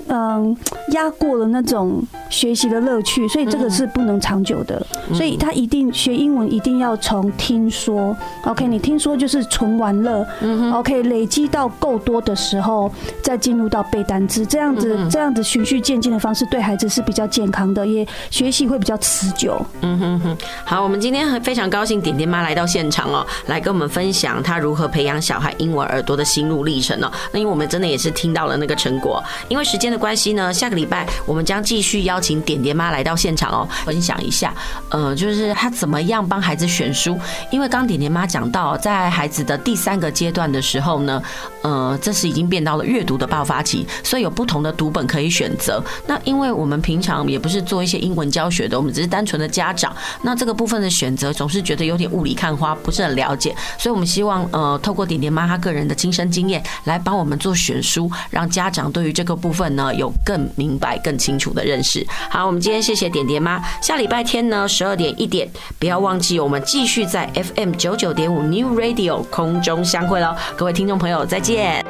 嗯，压过了那种学习的乐趣，所以这个是不能长久的。所以他一定学英文一定要从听说，OK？你听说就是纯玩乐，OK？累积到够多的时候，再进入到背单词，这样子这样子循序渐进的方式，对孩子是比较健康的，也学习会比较持久。嗯哼哼。好，我们今天非常高兴点点妈来到现场哦，来跟我们分享她如何培养小孩英文耳朵的心路历程哦。那因为我们真的也是听到了那个成果，因为时间的关系呢，下个礼拜我们将继续邀请点点妈来到现场哦，分享一下，呃，就是她怎么样帮孩子选书。因为刚点点妈讲到，在孩子的第三个阶段的时候呢，呃，这是已经变到了阅读的爆发期，所以有不同的读本可以选择。那因为我们平常也不是做一些英文教学的，我们只是单纯的家长，那这个部分的选择总是觉得有点雾里看花，不是很了解。所以我们希望呃，透过点点妈她个人的亲身经验来帮我们做选书，让家长对于这个部分呢有更明白、更清楚的认识。好，我们今天谢谢点点妈。下礼拜天呢，十二点一点，不要忘记，我们继续在 FM 九九点五 New Radio 空中相会喽。各位听众朋友，再见。